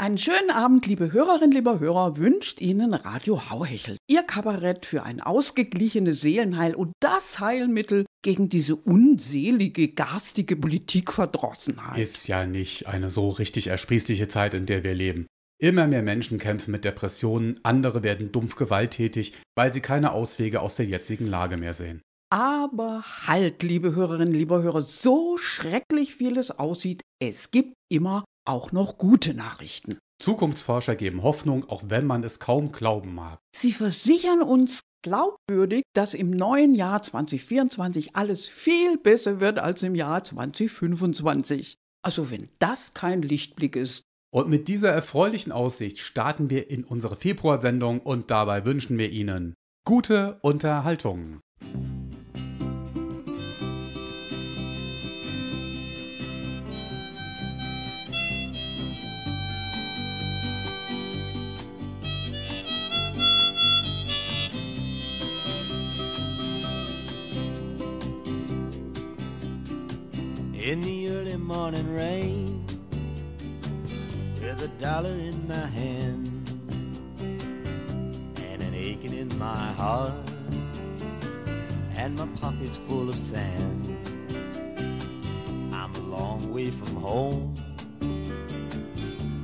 Einen schönen Abend, liebe Hörerinnen, lieber Hörer, wünscht Ihnen Radio Hauhechel. Ihr Kabarett für ein ausgeglichenes Seelenheil und das Heilmittel gegen diese unselige, garstige Politikverdrossenheit. Ist ja nicht eine so richtig ersprießliche Zeit, in der wir leben. Immer mehr Menschen kämpfen mit Depressionen, andere werden dumpf gewalttätig, weil sie keine Auswege aus der jetzigen Lage mehr sehen. Aber halt, liebe Hörerinnen, lieber Hörer, so schrecklich wie es aussieht, es gibt immer auch noch gute Nachrichten. Zukunftsforscher geben Hoffnung, auch wenn man es kaum glauben mag. Sie versichern uns glaubwürdig, dass im neuen Jahr 2024 alles viel besser wird als im Jahr 2025. Also wenn das kein Lichtblick ist. Und mit dieser erfreulichen Aussicht starten wir in unsere Februarsendung und dabei wünschen wir Ihnen gute Unterhaltung. In the early morning rain with a dollar in my hand and an aching in my heart and my pockets full of sand. I'm a long way from home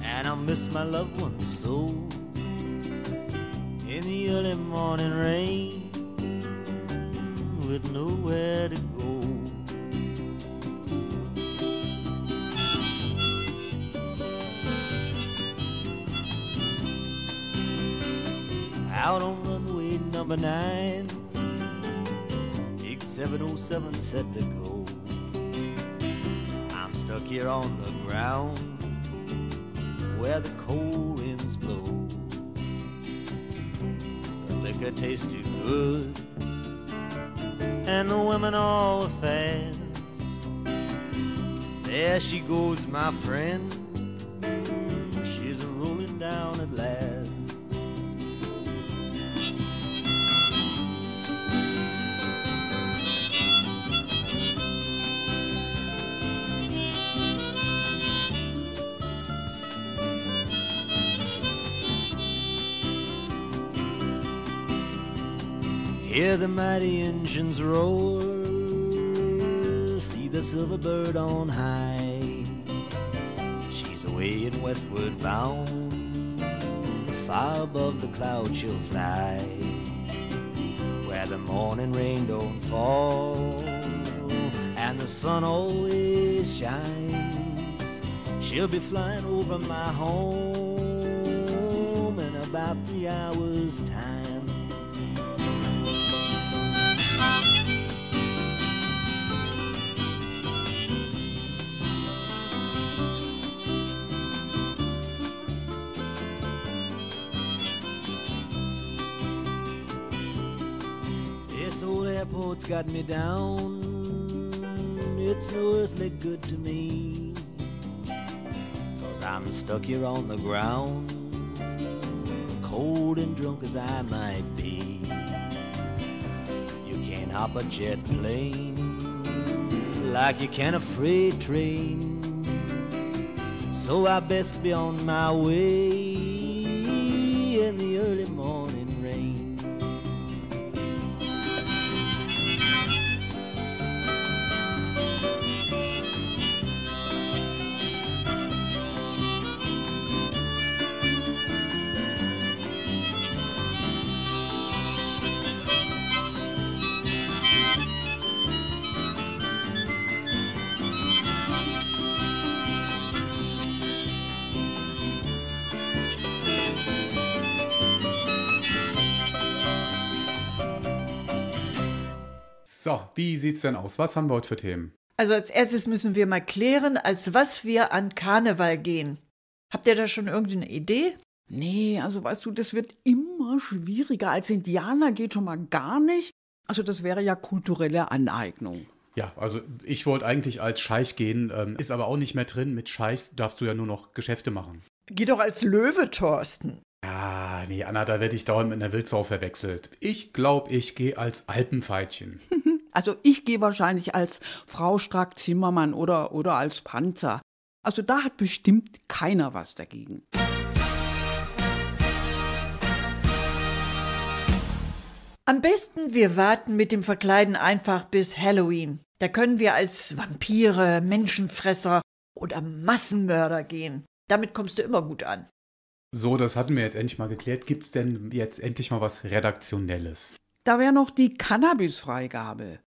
and I miss my loved ones so. In the early morning rain with nowhere to go. Out on runway number nine. X707 set to go. I'm stuck here on the ground where the cold winds blow. The liquor tastes too good, and the women all fast. There she goes, my friend. The mighty engines roar, see the silver bird on high. She's away and westward bound, far above the clouds she'll fly. Where the morning rain don't fall, and the sun always shines. She'll be flying over my home in about three hours' time. Airport's got me down. It's no earthly good to me. Cause I'm stuck here on the ground, cold and drunk as I might be. Hop a jet plane like you can a freight train. So I best be on my way wie sieht's denn aus? Was haben wir heute für Themen? Also als erstes müssen wir mal klären, als was wir an Karneval gehen. Habt ihr da schon irgendeine Idee? Nee, also weißt du, das wird immer schwieriger. Als Indianer geht schon mal gar nicht. Also das wäre ja kulturelle Aneignung. Ja, also ich wollte eigentlich als Scheich gehen, ähm, ist aber auch nicht mehr drin. Mit Scheichs darfst du ja nur noch Geschäfte machen. Geh doch als Löwe, Thorsten. Ah, nee, Anna, da werde ich dauernd mit einer Wildsau verwechselt. Ich glaube, ich gehe als Alpenfeitchen. Also ich gehe wahrscheinlich als Frau Strack-Zimmermann oder, oder als Panzer. Also da hat bestimmt keiner was dagegen. Am besten, wir warten mit dem Verkleiden einfach bis Halloween. Da können wir als Vampire, Menschenfresser oder Massenmörder gehen. Damit kommst du immer gut an. So, das hatten wir jetzt endlich mal geklärt. Gibt's denn jetzt endlich mal was Redaktionelles? Da wäre noch die Cannabis-Freigabe.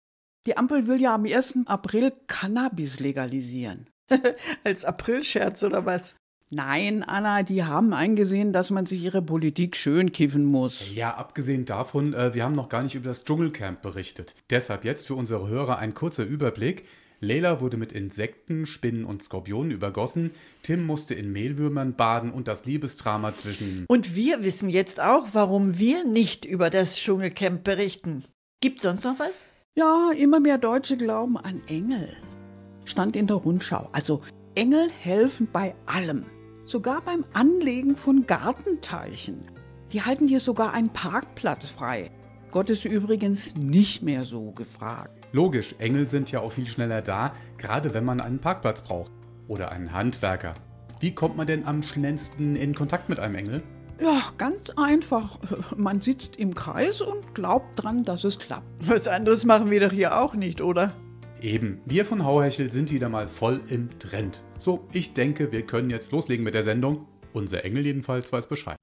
Die Ampel will ja am 1. April Cannabis legalisieren. Als Aprilscherz oder was? Nein, Anna, die haben eingesehen, dass man sich ihre Politik schön kiffen muss. Ja, abgesehen davon, äh, wir haben noch gar nicht über das Dschungelcamp berichtet. Deshalb jetzt für unsere Hörer ein kurzer Überblick. Leila wurde mit Insekten, Spinnen und Skorpionen übergossen. Tim musste in Mehlwürmern baden und das Liebesdrama zwischen. Und wir wissen jetzt auch, warum wir nicht über das Dschungelcamp berichten. Gibt sonst noch was? Ja, immer mehr Deutsche glauben an Engel. Stand in der Rundschau. Also Engel helfen bei allem. Sogar beim Anlegen von Gartenteichen. Die halten dir sogar einen Parkplatz frei. Gott ist übrigens nicht mehr so gefragt. Logisch, Engel sind ja auch viel schneller da, gerade wenn man einen Parkplatz braucht. Oder einen Handwerker. Wie kommt man denn am schnellsten in Kontakt mit einem Engel? Ja, ganz einfach. Man sitzt im Kreis und glaubt dran, dass es klappt. Was anderes machen wir doch hier auch nicht, oder? Eben, wir von Hauhechel sind wieder mal voll im Trend. So, ich denke, wir können jetzt loslegen mit der Sendung. Unser Engel jedenfalls weiß Bescheid.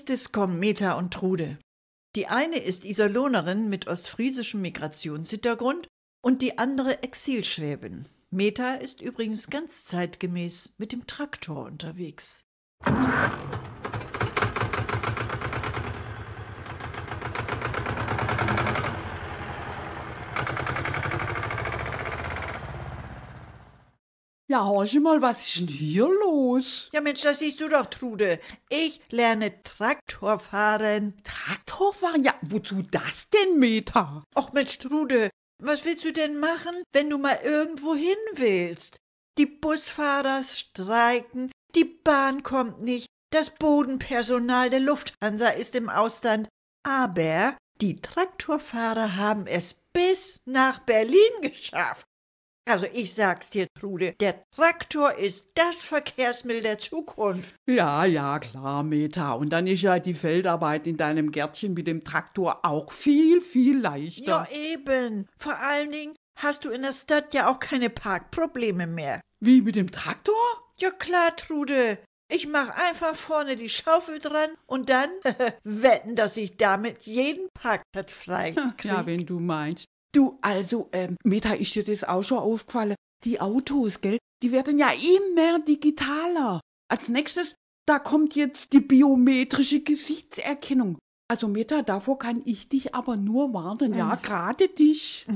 Nächstes kommen Meta und Trude. Die eine ist Iserlohnerin mit ostfriesischem Migrationshintergrund und die andere Exilschwäbin. Meta ist übrigens ganz zeitgemäß mit dem Traktor unterwegs. Ja, horche mal, was ist denn hier los? Ja Mensch, das siehst du doch, Trude. Ich lerne Traktor fahren. Traktorfahren? Ja, wozu das denn, Meta? Och Mensch, Trude, was willst du denn machen, wenn du mal irgendwo hin willst? Die Busfahrer streiken, die Bahn kommt nicht, das Bodenpersonal der Lufthansa ist im Ausland, aber die Traktorfahrer haben es bis nach Berlin geschafft. Also ich sag's dir, Trude, der Traktor ist das Verkehrsmittel der Zukunft. Ja, ja, klar, Meta. Und dann ist ja die Feldarbeit in deinem Gärtchen mit dem Traktor auch viel, viel leichter. Ja, eben. Vor allen Dingen hast du in der Stadt ja auch keine Parkprobleme mehr. Wie mit dem Traktor? Ja klar, Trude. Ich mach einfach vorne die Schaufel dran und dann wetten, dass ich damit jeden Parkplatz frei krieg. Ja, wenn du meinst. Du, also, ähm, Meta, ist dir das auch schon aufgefallen? Die Autos, gell, die werden ja immer digitaler. Als nächstes, da kommt jetzt die biometrische Gesichtserkennung. Also, Meta, davor kann ich dich aber nur warnen, ja, gerade dich.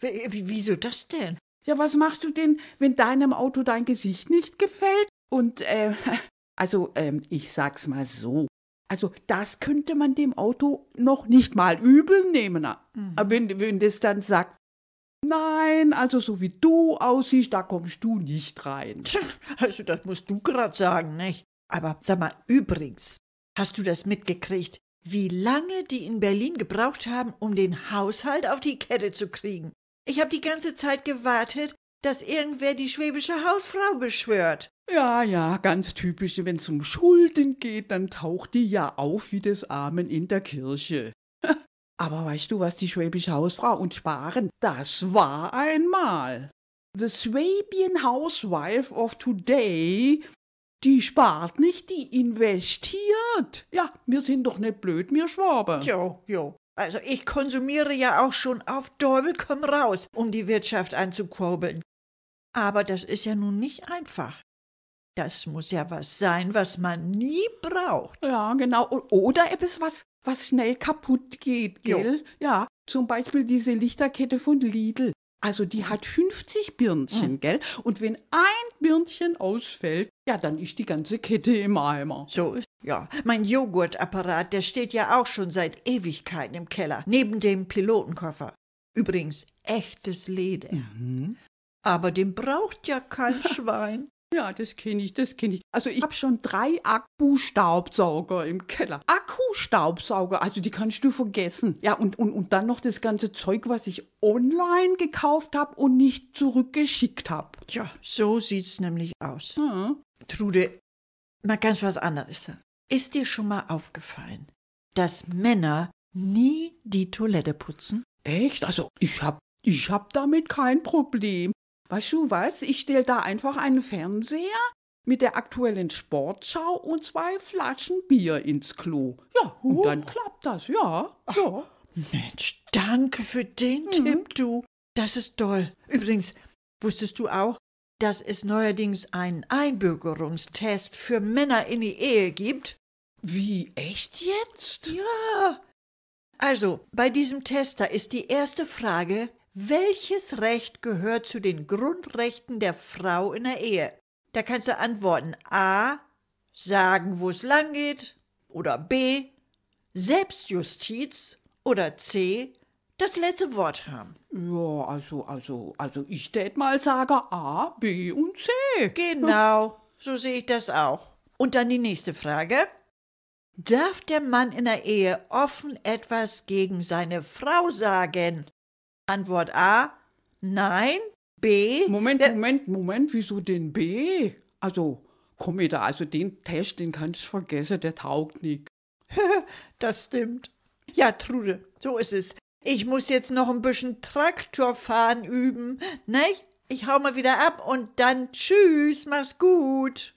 Wie- Wieso das denn? Ja, was machst du denn, wenn deinem Auto dein Gesicht nicht gefällt? Und, äh, also, ähm, ich sag's mal so. Also, das könnte man dem Auto noch nicht mal übel nehmen. Aber Wenn, wenn das dann sagt, nein, also so wie du aussiehst, da kommst du nicht rein. Also, das musst du grad sagen, nicht? Aber sag mal, übrigens, hast du das mitgekriegt, wie lange die in Berlin gebraucht haben, um den Haushalt auf die Kette zu kriegen? Ich habe die ganze Zeit gewartet, dass irgendwer die schwäbische Hausfrau beschwört. Ja, ja, ganz typisch. Wenn es um Schulden geht, dann taucht die ja auf wie das Amen in der Kirche. Aber weißt du, was die schwäbische Hausfrau und Sparen, das war einmal. The Swabian Housewife of Today, die spart nicht, die investiert. Ja, wir sind doch nicht blöd, wir Schwaben. Jo, jo. Also ich konsumiere ja auch schon auf Däubel komm raus, um die Wirtschaft anzukurbeln. Aber das ist ja nun nicht einfach. Das muss ja was sein, was man nie braucht. Ja, genau. Oder etwas, was, was schnell kaputt geht, Jo. gell? Ja, zum Beispiel diese Lichterkette von Lidl. Also die hat 50 Birnchen, gell? Und wenn ein Birnchen ausfällt, ja, dann ist die ganze Kette im Eimer. So ist ja. Mein Joghurtapparat, der steht ja auch schon seit Ewigkeiten im Keller, neben dem Pilotenkoffer. Übrigens echtes Leder. Aber den braucht ja kein Schwein. Ja, das kenne ich, das kenne ich. Also ich habe schon drei Akku-Staubsauger im Keller. Akku-Staubsauger, also die kannst du vergessen. Ja, und, und, und dann noch das ganze Zeug, was ich online gekauft habe und nicht zurückgeschickt habe. Tja, so sieht's nämlich aus. Ja. Trude, mal ganz was anderes. Ist dir schon mal aufgefallen, dass Männer nie die Toilette putzen? Echt? Also ich hab, ich hab damit kein Problem. Weißt du was? Ich stell da einfach einen Fernseher mit der aktuellen Sportschau und zwei Flaschen Bier ins Klo. Ja, und dann klappt das, ja. ja. Mensch, danke für den Tipp, du. Das ist toll. Übrigens, wusstest du auch, dass es neuerdings einen Einbürgerungstest für Männer in die Ehe gibt? Wie, echt jetzt? Ja. Also, bei diesem Test, da ist die erste Frage, welches Recht gehört zu den Grundrechten der Frau in der Ehe? Da kannst du antworten A, sagen, wo es lang geht, oder B, Selbstjustiz, oder C, das letzte Wort haben. Ja, also, also, also ich tät mal sagen A, B und C. Genau, so sehe ich das auch. Und dann die nächste Frage. Darf der Mann in der Ehe offen etwas gegen seine Frau sagen? Antwort A, nein. B, Moment, Moment, Moment, wieso den B? Also, komm da, also den Test, den kannst du vergessen, der taugt nicht. das stimmt. Ja, Trude, so ist es. Ich muss jetzt noch ein bisschen Traktorfahren üben. Ne? Ich hau mal wieder ab und dann tschüss, mach's gut.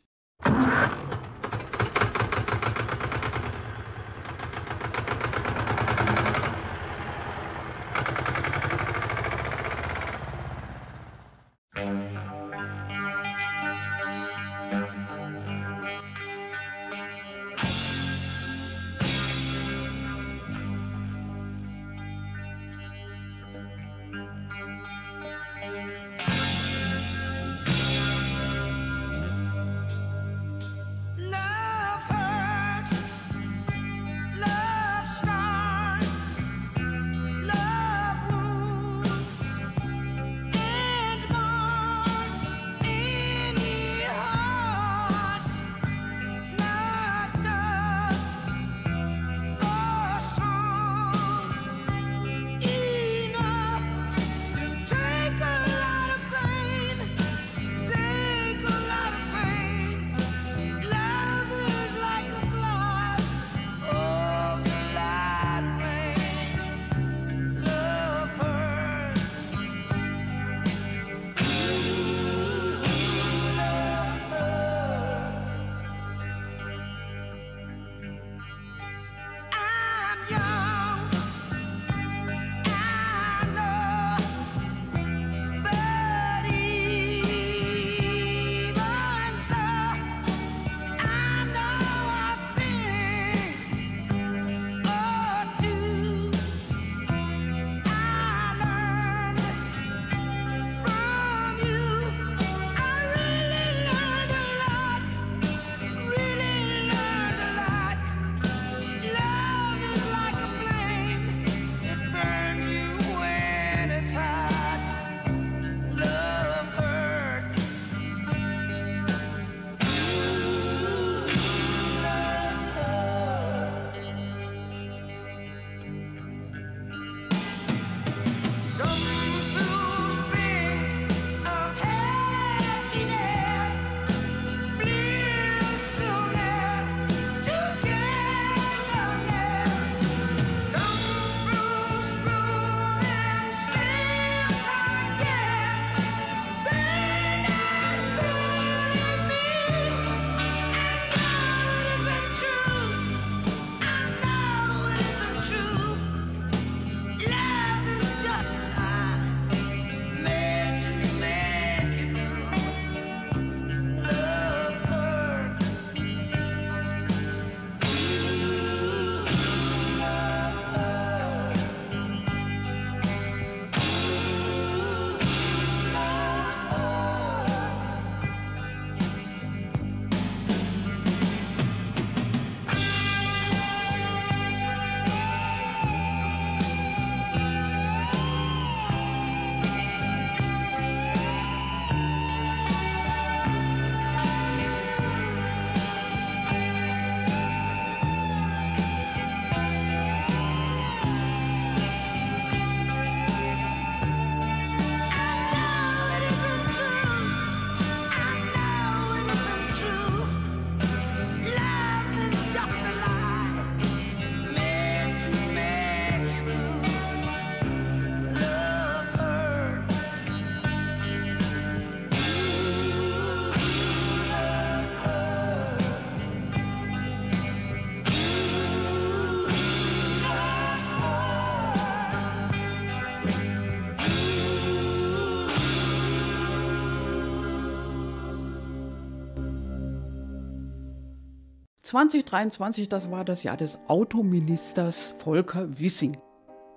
2023, das war das Jahr des Autoministers Volker Wissing.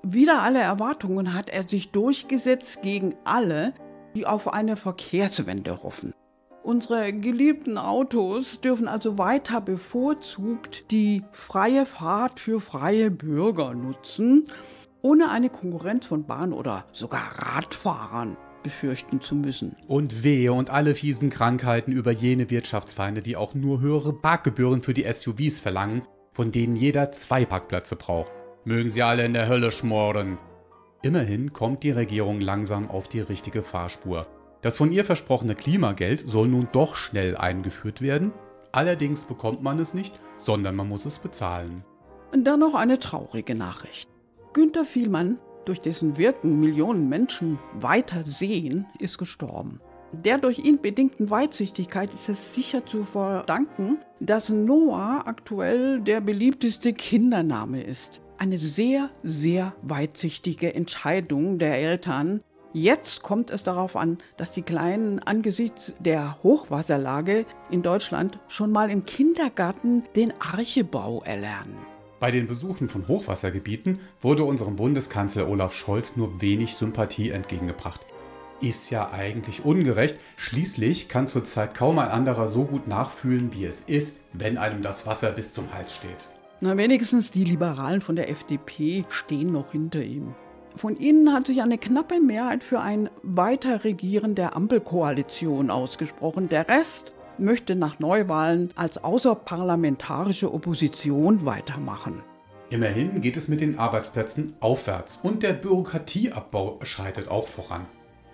Wider alle Erwartungen hat er sich durchgesetzt gegen alle, die auf eine Verkehrswende hoffen. Unsere geliebten Autos dürfen also weiter bevorzugt die freie Fahrt für freie Bürger nutzen, ohne eine Konkurrenz von Bahn- oder sogar Radfahrern befürchten zu müssen. Und wehe und alle fiesen Krankheiten über jene Wirtschaftsfeinde, die auch nur höhere Parkgebühren für die SUVs verlangen, von denen jeder zwei Parkplätze braucht. Mögen sie alle in der Hölle schmoren. Immerhin kommt die Regierung langsam auf die richtige Fahrspur. Das von ihr versprochene Klimageld soll nun doch schnell eingeführt werden. Allerdings bekommt man es nicht, sondern man muss es bezahlen. Und dann noch eine traurige Nachricht. Günter Vielmann, durch dessen Wirken Millionen Menschen weiter sehen, ist gestorben. Der durch ihn bedingten Weitsichtigkeit ist es sicher zu verdanken, dass Noah aktuell der beliebteste Kindername ist. Eine sehr, sehr weitsichtige Entscheidung der Eltern. Jetzt kommt es darauf an, dass die Kleinen angesichts der Hochwasserlage in Deutschland schon mal im Kindergarten den Archebau erlernen. Bei den Besuchen von Hochwassergebieten wurde unserem Bundeskanzler Olaf Scholz nur wenig Sympathie entgegengebracht. Ist ja eigentlich ungerecht, schließlich kann zurzeit kaum ein anderer so gut nachfühlen, wie es ist, wenn einem das Wasser bis zum Hals steht. Na, wenigstens die Liberalen von der FDP stehen noch hinter ihm. Von ihnen hat sich eine knappe Mehrheit für ein Weiterregieren der Ampelkoalition ausgesprochen. Der Rest möchte nach Neuwahlen als außerparlamentarische Opposition weitermachen. Immerhin geht es mit den Arbeitsplätzen aufwärts und der Bürokratieabbau schreitet auch voran.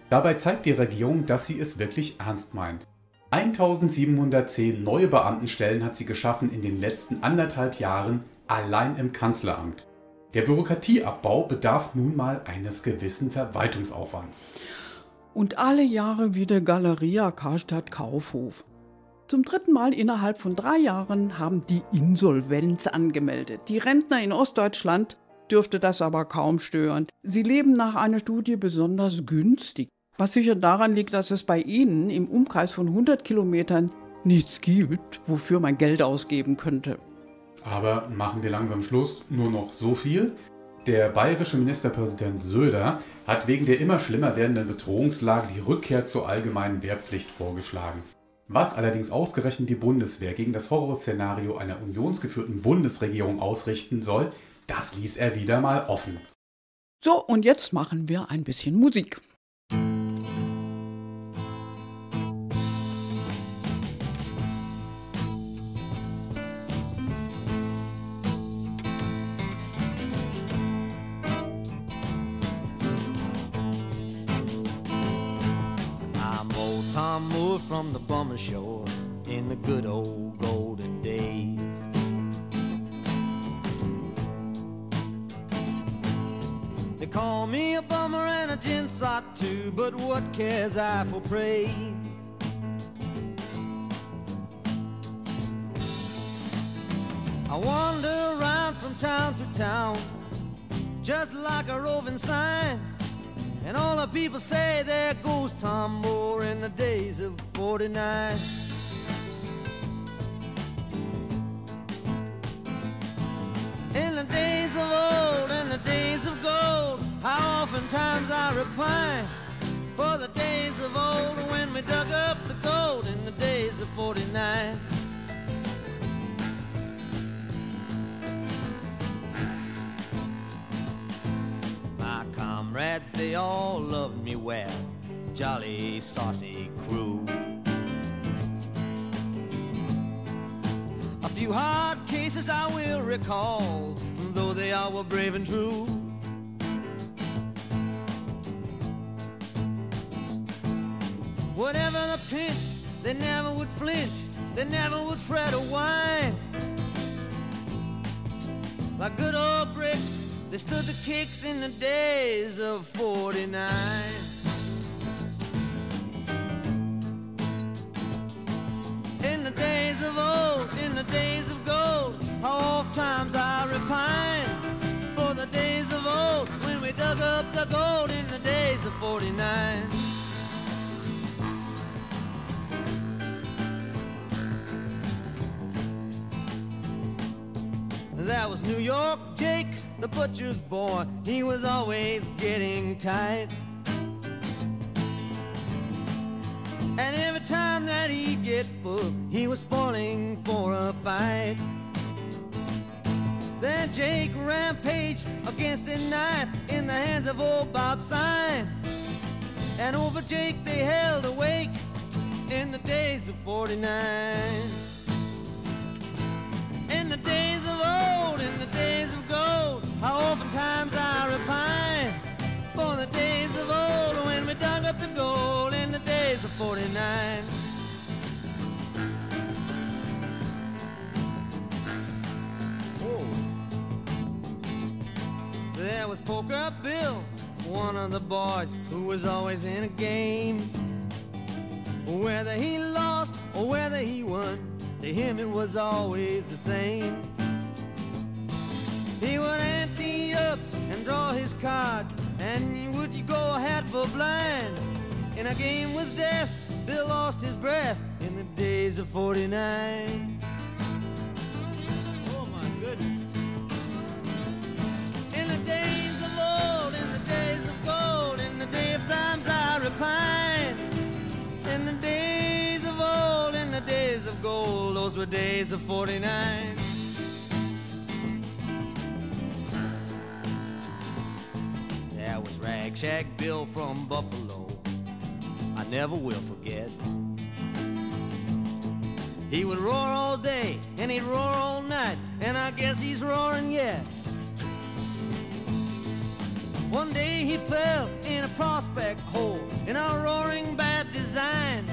Dabei zeigt die Regierung, dass sie es wirklich ernst meint. 1710 neue Beamtenstellen hat sie geschaffen in den letzten anderthalb Jahren allein im Kanzleramt. Der Bürokratieabbau bedarf nun mal eines gewissen Verwaltungsaufwands. Und alle Jahre wieder Galeria Karstadt Kaufhof. Zum dritten Mal innerhalb von drei Jahren haben die Insolvenz angemeldet. Die Rentner in Ostdeutschland dürfte das aber kaum stören. Sie leben nach einer Studie besonders günstig. Was sicher daran liegt, dass es bei ihnen im Umkreis von 100 Kilometern nichts gibt, wofür man Geld ausgeben könnte. Aber machen wir langsam Schluss, nur noch so viel. Der bayerische Ministerpräsident Söder hat wegen der immer schlimmer werdenden Bedrohungslage die Rückkehr zur allgemeinen Wehrpflicht vorgeschlagen. Was allerdings ausgerechnet die Bundeswehr gegen das Horrorszenario einer unionsgeführten Bundesregierung ausrichten soll, das ließ er wieder mal offen. So, und jetzt machen wir ein bisschen Musik. From the bummer shore in the good old golden days. They call me a bummer and a ginsot too, but what cares I for praise? I wander around from town to town, just like a roving sign. And all the people say there goes Tom Moore in the days of 49. In the days of old, in the days of gold, how oftentimes I repine for the days of old when we dug up the gold in the days of 49. Comrades, they all loved me well, jolly saucy crew. A few hard cases I will recall, though they all were brave and true. Whatever the pinch, they never would flinch, they never would fret or whine. Like good old bricks, they stood the kicks in the days of 49. In the days of old, in the days of gold, how oft times I repine for the days of old when we dug up the gold in the days of 49. That was New York the butcher's boy. He was always getting tight. And every time that he'd get full, he was spoiling for a fight. Then Jake rampaged against a knife in the hands of old Bob Sign. And over Jake they held a wake in the days of 49. In the days of old, in the days of gold, how oftentimes I repine for the days of old when we dug up the gold in the days of 49. Oh. There was Poker Bill, one of the boys who was always in a game. Whether he lost or whether he won, to him it was always the same. He would ante up and draw his cards, and would you go hat for blind? In a game with death, Bill lost his breath in the days of 49. Oh my goodness. In the days of old, in the days of gold, in the day of times I repine. In the days of old, in the days of gold, those were days of 49. Rag Shack Bill from Buffalo. I never will forget. He would roar all day and he'd roar all night, and I guess he's roaring yet. One day he fell in a prospect hole in a roaring bad design.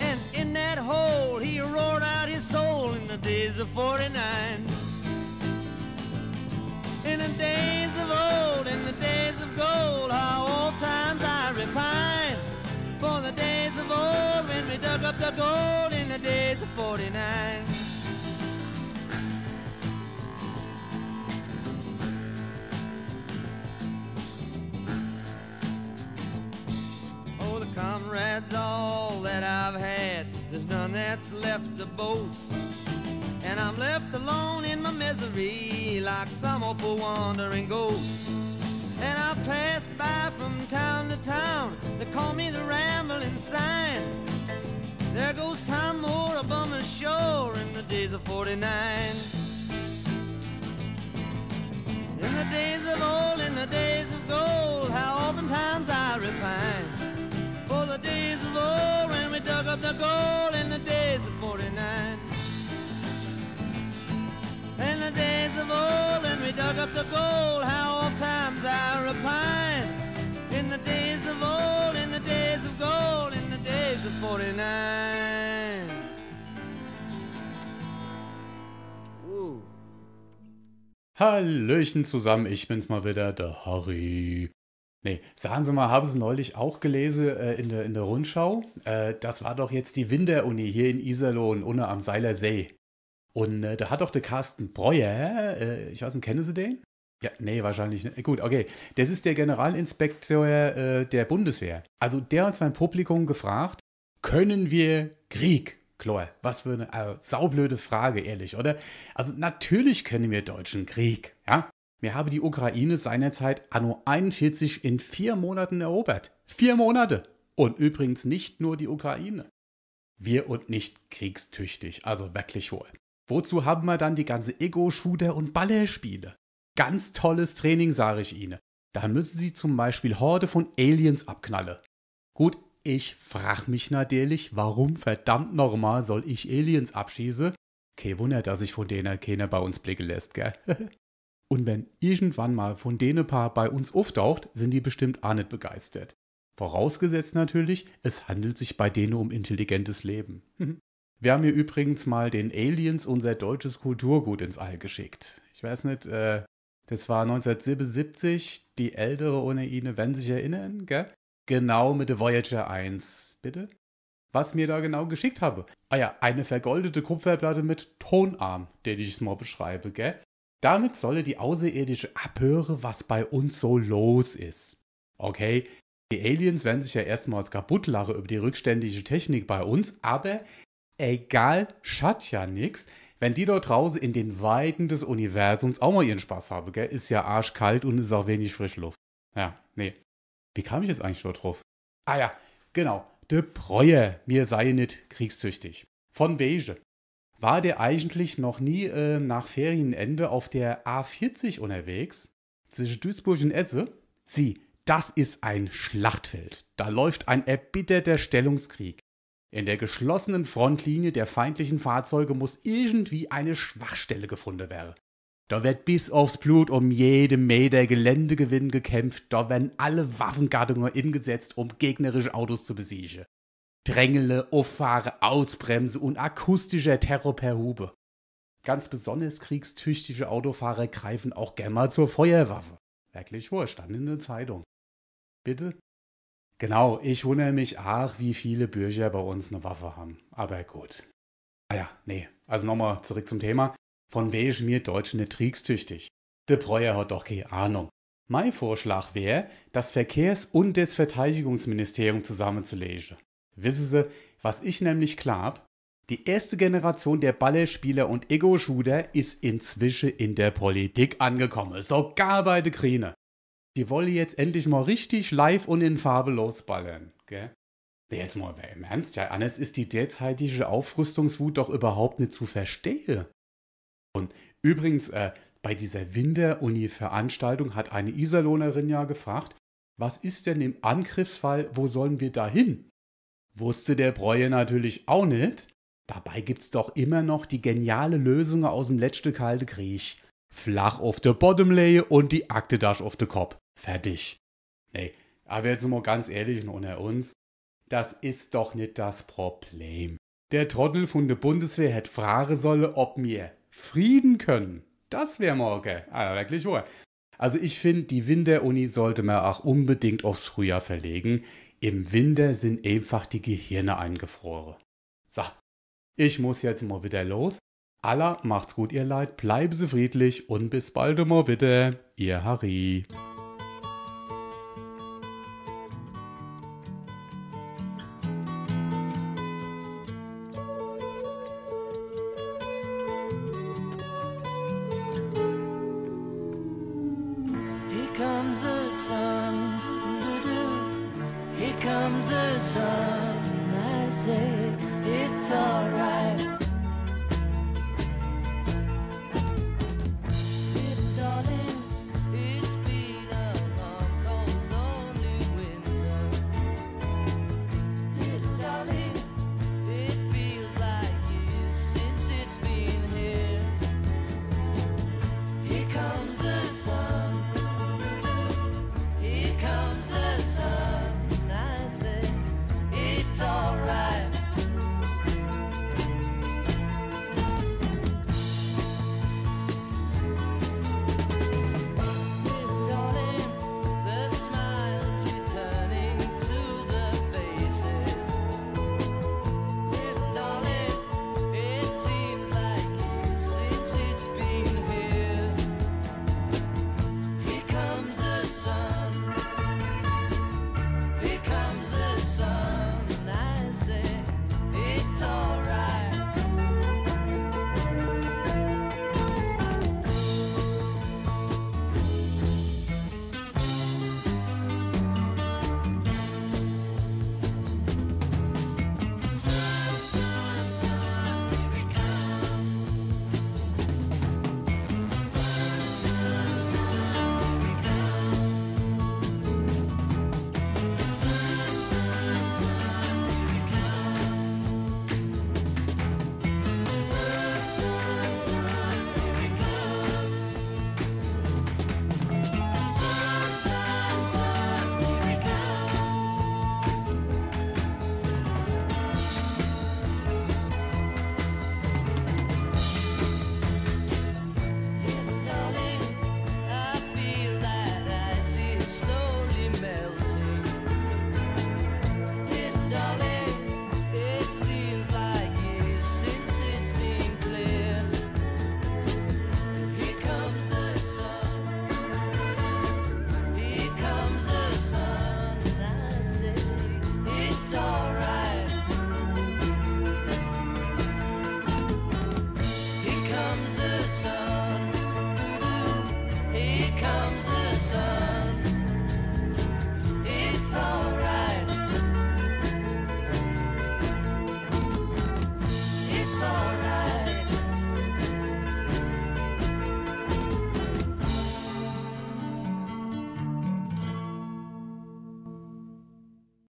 And in that hole he roared out his soul in the days of 49. In the days of old, the gold in the days of 49. Oh, the comrades, all that I've had, there's none that's left to boast. And I'm left alone in my misery like some poor wandering ghost. And I pass by from town to town, they call me the rambling sign. There goes Tom Moore up on the shore in the days of 49. In the days of old, in the days of gold, how oftentimes I repine. For the days of old when we dug up the gold in the days of 49. In the days of old when we dug up the gold, how oft times I repine. Hallöchen zusammen, ich bin's mal wieder, der Harry. Nee, sagen Sie mal, haben Sie neulich auch gelesen äh, in, der, in der Rundschau? Äh, das war doch jetzt die Winteruni hier in Iserlohn, ohne am Seiler See. Und äh, da hat doch der Carsten Breuer, äh, ich weiß nicht, kennen Sie den? Ja, nee, wahrscheinlich nicht. Gut, okay. Das ist der Generalinspektor äh, der Bundeswehr. Also der hat sein Publikum gefragt, können wir Krieg? Chlor, was für eine äh, saublöde Frage, ehrlich, oder? Also natürlich können wir Deutschen Krieg, ja? Wir haben die Ukraine seinerzeit anno 41 in vier Monaten erobert. Vier Monate! Und übrigens nicht nur die Ukraine. Wir und nicht kriegstüchtig, also wirklich wohl. Wozu haben wir dann die ganze Ego-Shooter- und Ballerspiele? Ganz tolles Training, sage ich Ihnen. Da müssen Sie zum Beispiel Horde von Aliens abknallen. Gut, ich frag mich natürlich, warum verdammt nochmal soll ich Aliens abschießen? Kein Wunder, dass sich von denen keiner bei uns blicken lässt, gell? Und wenn irgendwann mal von denen paar bei uns auftaucht, sind die bestimmt auch nicht begeistert. Vorausgesetzt natürlich, es handelt sich bei denen um intelligentes Leben. Wir haben hier übrigens mal den Aliens unser deutsches Kulturgut ins All geschickt. Ich weiß nicht, äh, das war 1977, die Ältere ohne ihn, wenn sich erinnern, gell? Genau mit der Voyager 1, bitte? Was mir da genau geschickt habe. Ah ja, eine vergoldete Kupferplatte mit Tonarm, der ich es mal beschreibe, gell? Damit solle die Außerirdische abhören, was bei uns so los ist. Okay, die Aliens werden sich ja erstmals kaputt lachen über die rückständige Technik bei uns, aber egal, schadet ja nix, wenn die dort draußen in den Weiten des Universums auch mal ihren Spaß haben, gell? Ist ja arschkalt und ist auch wenig Frischluft. Ja, nee. Wie kam ich jetzt eigentlich dort drauf? Ah ja, genau. De Breuer, mir sei nicht kriegstüchtig. Von Beige. War der eigentlich noch nie äh, nach Ferienende auf der A40 unterwegs? Zwischen Duisburg und Esse? Sie, das ist ein Schlachtfeld. Da läuft ein erbitterter Stellungskrieg. In der geschlossenen Frontlinie der feindlichen Fahrzeuge muss irgendwie eine Schwachstelle gefunden werden. Da wird bis aufs Blut um jede Meter Geländegewinn gekämpft, da werden alle Waffengattungen eingesetzt, um gegnerische Autos zu besiegen. Drängele, Auffahre, Ausbremse und akustischer Terror per Hube. Ganz besonders kriegstüchtige Autofahrer greifen auch gern mal zur Feuerwaffe. Wirklich wohl, stand in der Zeitung. Bitte? Genau, ich wundere mich auch, wie viele Bürger bei uns eine Waffe haben. Aber gut. Ah ja, nee. Also nochmal zurück zum Thema. Von wegen mir Deutschen nicht kriegstüchtig. Der Breuer hat doch keine Ahnung. Mein Vorschlag wäre, das Verkehrs- und das Verteidigungsministerium zusammenzulegen. Wissen Sie, was ich nämlich glaub? Die erste Generation der Ballerspieler und Ego-Shooter ist inzwischen in der Politik angekommen, sogar bei der Grüne. Die wollen jetzt endlich mal richtig live und in Farbe losballern, gell? Jetzt mal im Ernst, ja, anders ist die derzeitige Aufrüstungswut doch überhaupt nicht zu verstehen. Und übrigens, äh, bei dieser Winter-Uni-Veranstaltung hat eine Iserlohnerin ja gefragt, was ist denn im Angriffsfall, wo sollen wir da hin? Wusste der Breuer natürlich auch nicht. Dabei gibt's doch immer noch die geniale Lösung aus dem letzten Kalte Krieg. Flach auf der Bottomlay und die Aktedasch auf der Kopf. Fertig. Nee, aber jetzt mal ganz ehrlich unter uns, das ist doch nicht das Problem. Der Trottel von der Bundeswehr hätte fragen sollen, ob wir Frieden können. Das wäre morgen. Ah, wirklich wohl. Also ich finde, die Winteruni sollte man auch unbedingt aufs Frühjahr verlegen. Im Winter sind einfach die Gehirne eingefroren. So, ich muss jetzt mal wieder los. Allah macht's gut, ihr Leid, bleiben Sie friedlich und bis bald mal bitte. Ihr Harry.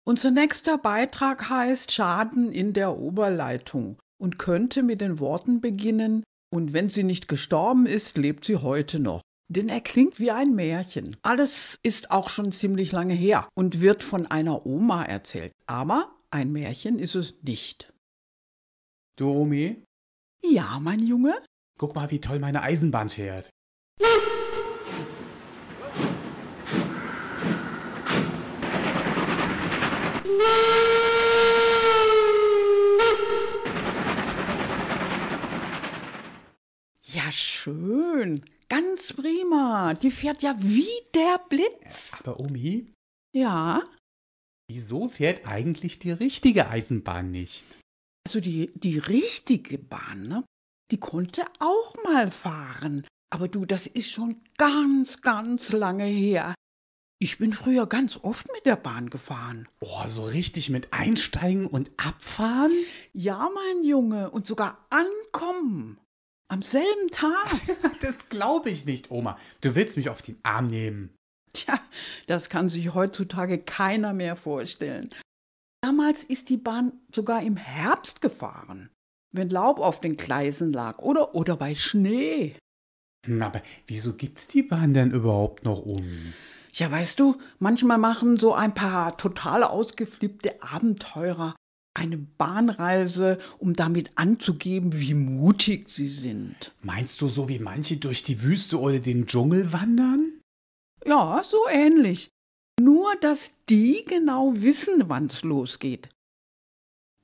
Unser nächster Beitrag heißt Schaden in der Oberleitung und könnte mit den Worten beginnen, und wenn sie nicht gestorben ist, lebt sie heute noch. Denn er klingt wie ein Märchen. Alles ist auch schon ziemlich lange her und wird von einer Oma erzählt. Aber ein Märchen ist es nicht. Du, Omi, Ja, mein Junge? guck mal, wie toll meine Eisenbahn fährt. Ja, schön. Ganz prima. Die fährt ja wie der Blitz. Aber Omi, Ja. wieso fährt eigentlich die richtige Eisenbahn nicht? Also die, die richtige Bahn, ne? Die konnte auch mal fahren. Aber du, das ist schon ganz, ganz lange her. Ich bin früher ganz oft mit der Bahn gefahren. Oh, so richtig mit einsteigen und abfahren? Ja, mein Junge, und sogar ankommen. Am selben Tag. Das glaube ich nicht, Oma. Du willst mich auf den Arm nehmen. Tja, das kann sich heutzutage keiner mehr vorstellen. Damals ist die Bahn sogar im Herbst gefahren, wenn Laub auf den Gleisen lag oder, oder bei Schnee. Hm, Aber wieso gibt's die Bahn denn überhaupt noch, Omi? Ja, weißt du, manchmal machen so ein paar total ausgeflippte Abenteurer eine Bahnreise, um damit anzugeben, wie mutig sie sind. Meinst du so wie manche durch die Wüste oder den Dschungel wandern? Ja, so ähnlich. Nur, dass die genau wissen, wann's losgeht.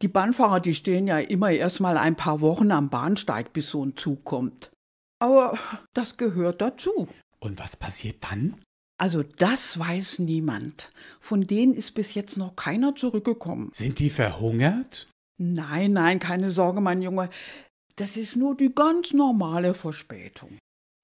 Die Bahnfahrer, die stehen ja immer erst mal ein paar Wochen am Bahnsteig, bis so ein Zug kommt. Aber das gehört dazu. Und was passiert dann? Also das weiß niemand. Von denen ist bis jetzt noch keiner zurückgekommen. Sind die verhungert? Nein, nein, keine Sorge, mein Junge. Das ist nur die ganz normale Verspätung.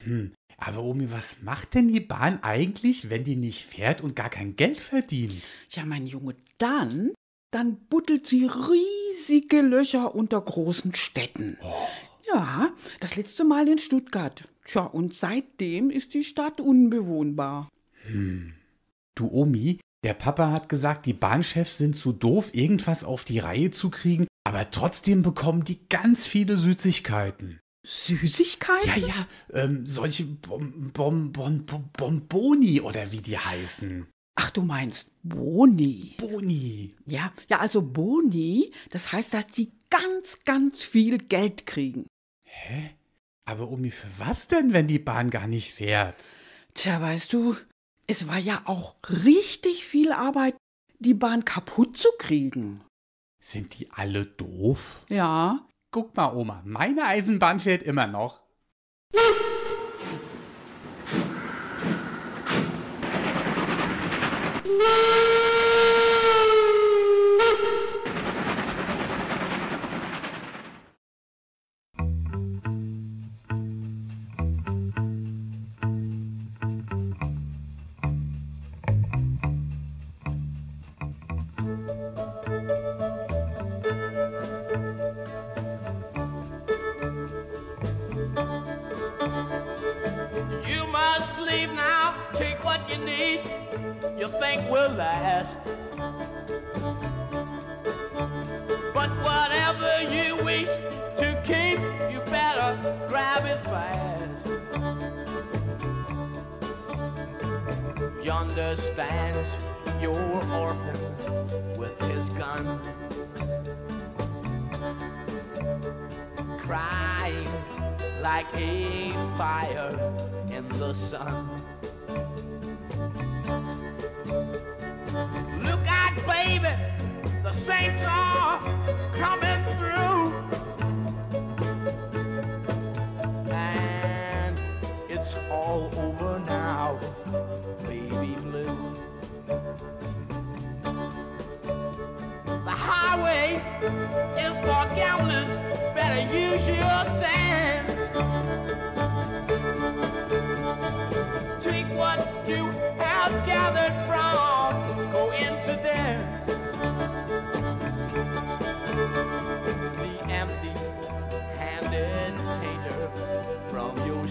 Hm, aber Omi, was macht denn die Bahn eigentlich, wenn die nicht fährt und gar kein Geld verdient? Ja, mein Junge, dann, dann buddelt sie riesige Löcher unter großen Städten. Ja, das letzte Mal in Stuttgart. Tja, und seitdem ist die Stadt unbewohnbar. Du Omi, der Papa hat gesagt, die Bahnchefs sind zu doof, irgendwas auf die Reihe zu kriegen, aber trotzdem bekommen die ganz viele Süßigkeiten. Süßigkeiten? Ja, ja, ähm, solche Bom, Bom, Bom, Bomboni oder wie die heißen. Ach, du meinst Boni. Boni. Ja, ja, also Boni, das heißt, dass sie ganz, ganz viel Geld kriegen. Hä? Aber Omi, für was denn, wenn die Bahn gar nicht fährt? Tja, weißt du, es war ja auch richtig viel Arbeit, die Bahn kaputt zu kriegen. Sind die alle doof? Ja, Guck mal, Oma, meine Eisenbahn fährt immer noch.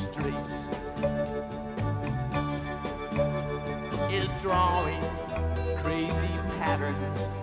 Streets is drawing crazy patterns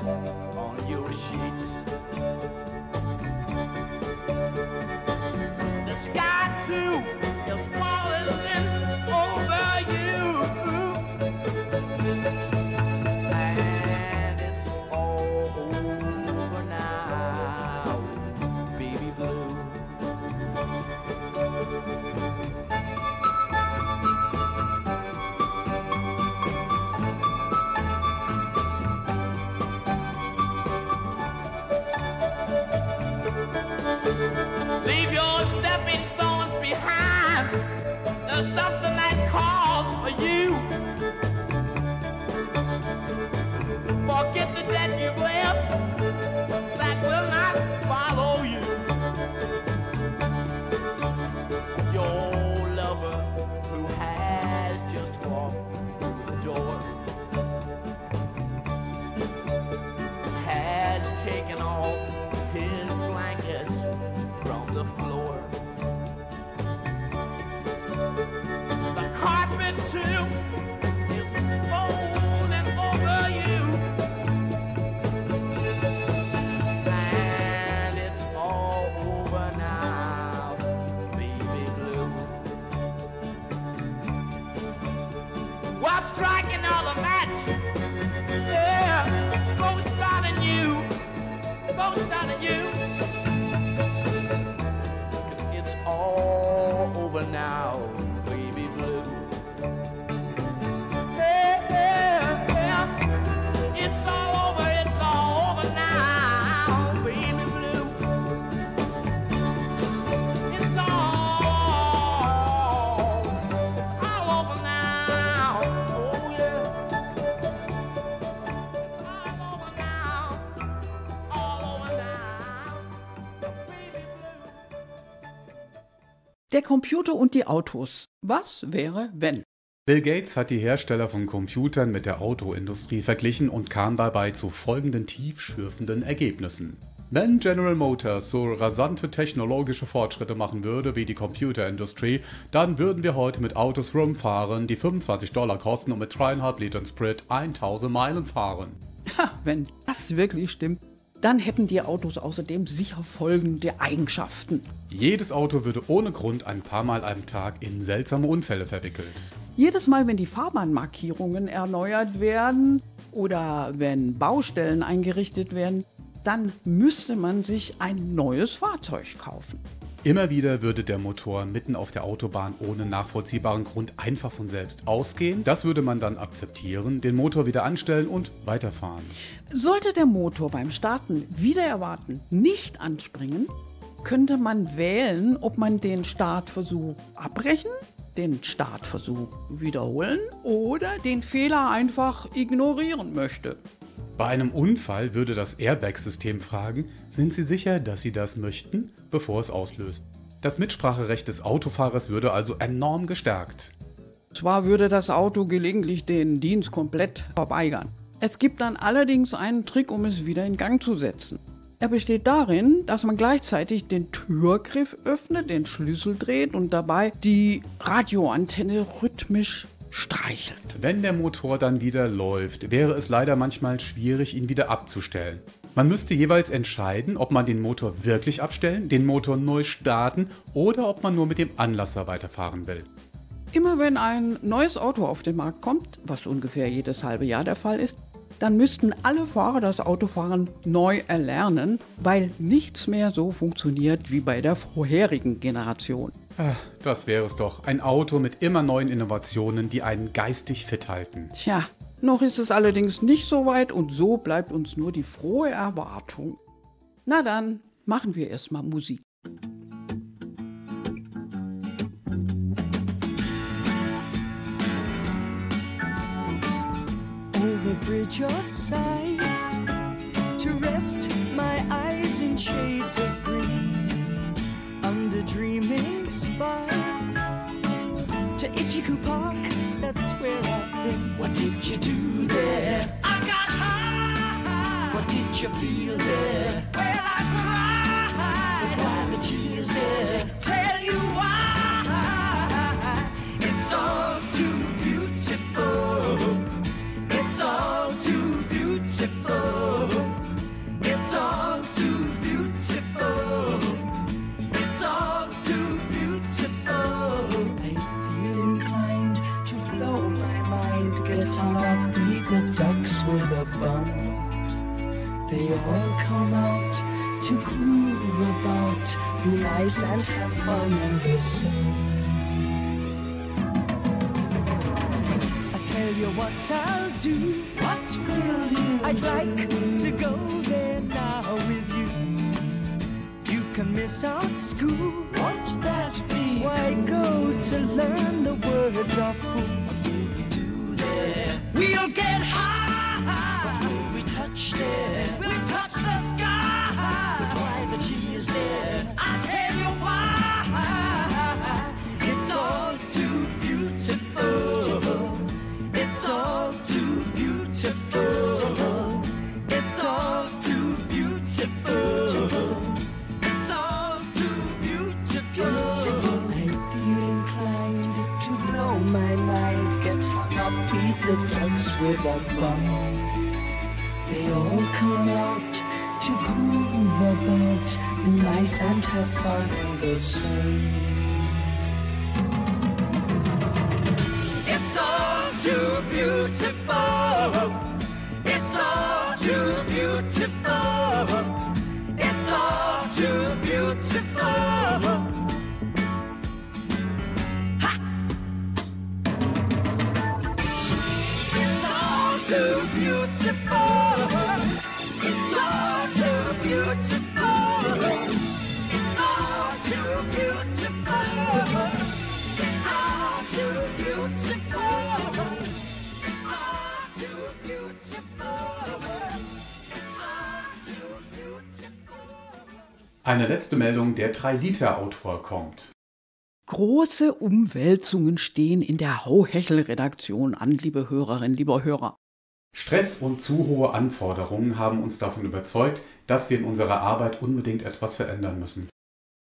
Computer und die Autos. Was wäre, wenn? Bill Gates hat die Hersteller von Computern mit der Autoindustrie verglichen und kam dabei zu folgenden tiefschürfenden Ergebnissen. Wenn General Motors so rasante technologische Fortschritte machen würde wie die Computerindustrie, dann würden wir heute mit Autos rumfahren, die 25 Dollar kosten und mit 3,5 Litern Sprit 1000 Meilen fahren. Ha, wenn das wirklich stimmt, dann hätten die Autos außerdem sicher folgende Eigenschaften. Jedes Auto würde ohne Grund ein paar Mal am Tag in seltsame Unfälle verwickelt. Jedes Mal, wenn die Fahrbahnmarkierungen erneuert werden oder wenn Baustellen eingerichtet werden, dann müsste man sich ein neues Fahrzeug kaufen. Immer wieder würde der Motor mitten auf der Autobahn ohne nachvollziehbaren Grund einfach von selbst ausgehen. Das würde man dann akzeptieren, den Motor wieder anstellen und weiterfahren. Sollte der Motor beim Starten wieder erwarten nicht anspringen, könnte man wählen, ob man den Startversuch abbrechen, den Startversuch wiederholen oder den Fehler einfach ignorieren möchte. Bei einem Unfall würde das Airbag-System fragen, sind Sie sicher, dass Sie das möchten, bevor es auslöst. Das Mitspracherecht des Autofahrers würde also enorm gestärkt. Zwar würde das Auto gelegentlich den Dienst komplett verweigern. Es gibt dann allerdings einen Trick, um es wieder in Gang zu setzen. Er besteht darin, dass man gleichzeitig den Türgriff öffnet, den Schlüssel dreht und dabei die Radioantenne rhythmisch streichelt. Wenn der Motor dann wieder läuft, wäre es leider manchmal schwierig, ihn wieder abzustellen. Man müsste jeweils entscheiden, ob man den Motor wirklich abstellen, den Motor neu starten oder ob man nur mit dem Anlasser weiterfahren will. Immer wenn ein neues Auto auf den Markt kommt, was ungefähr jedes halbe Jahr der Fall ist, dann müssten alle Fahrer das Autofahren neu erlernen, weil nichts mehr so funktioniert wie bei der vorherigen Generation. Ah, Das wäre es doch. Ein Auto mit immer neuen Innovationen, die einen geistig fit halten. Tja, noch ist es allerdings nicht so weit und so bleibt uns nur die frohe Erwartung. Na dann, machen wir erstmal Musik. Over bridge of sights to rest my eyes in shades of green under dreaming spires to Ichiku Park that's where I've been. What did you do there? I got high. What did you feel there? Well I cried Eine letzte Meldung, der 3-Liter-Autor kommt. Große Umwälzungen stehen in der Hauhechel-Redaktion an, liebe Hörerinnen, lieber Hörer. Stress und zu hohe Anforderungen haben uns davon überzeugt, dass wir in unserer Arbeit unbedingt etwas verändern müssen.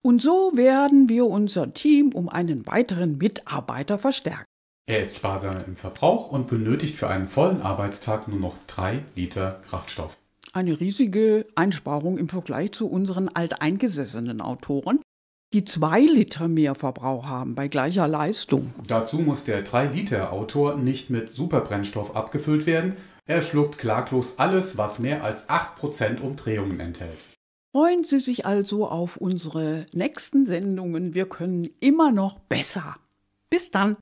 Und so werden wir unser Team um einen weiteren Mitarbeiter verstärken. Er ist sparsamer im Verbrauch und benötigt für einen vollen Arbeitstag nur noch 3 Liter Kraftstoff. Eine riesige Einsparung im Vergleich zu unseren alteingesessenen Autoren, die zwei Liter mehr Verbrauch haben bei gleicher Leistung. Dazu muss der 3-Liter-Autor nicht mit Superbrennstoff abgefüllt werden. Er schluckt klaglos alles, was mehr als 8% Umdrehungen enthält. Freuen Sie sich also auf unsere nächsten Sendungen. Wir können immer noch besser. Bis dann.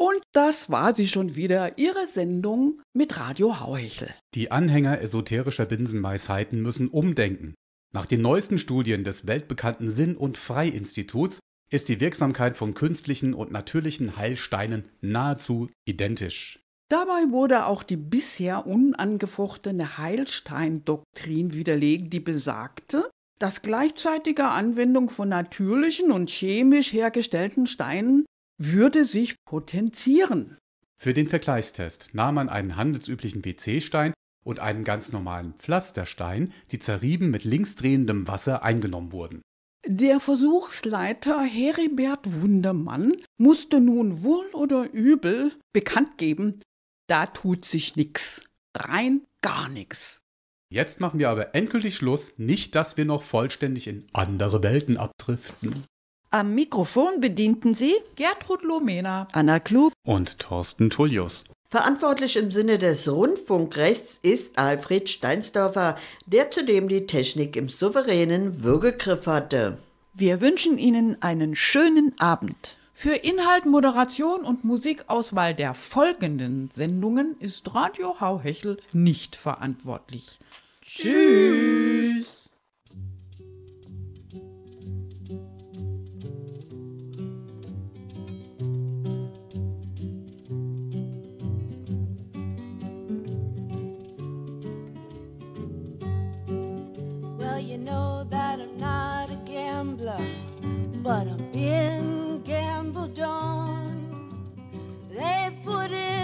Und das war sie schon wieder, Ihre Sendung mit Radio Hauhechel. Die Anhänger esoterischer Binsenweisheiten müssen umdenken. Nach den neuesten Studien des weltbekannten Sinn- und Frei-Instituts ist die Wirksamkeit von künstlichen und natürlichen Heilsteinen nahezu identisch. Dabei wurde auch die bisher unangefochtene Heilstein-Doktrin widerlegt, die besagte, dass gleichzeitige Anwendung von natürlichen und chemisch hergestellten Steinen würde sich potenzieren. Für den Vergleichstest nahm man einen handelsüblichen WC-Stein und einen ganz normalen Pflasterstein, die zerrieben mit linksdrehendem Wasser eingenommen wurden. Der Versuchsleiter Heribert Wundermann musste nun wohl oder übel bekannt geben, da tut sich nix. Rein gar nix. Jetzt machen wir aber endgültig Schluss, nicht dass wir noch vollständig in andere Welten abdriften. Am Mikrofon bedienten sie Gertrud Lomena. Anna Klug. Und Thorsten Tullius. Verantwortlich im Sinne des Rundfunkrechts ist Alfred Steinsdorfer, der zudem die Technik im souveränen Würgegriff hatte. Wir wünschen Ihnen einen schönen Abend. Für Inhalt, Moderation und Musikauswahl der folgenden Sendungen ist Radio Hauhechel nicht verantwortlich. Tschüss. Know that I'm not a gambler, but I've been gambled on. They put in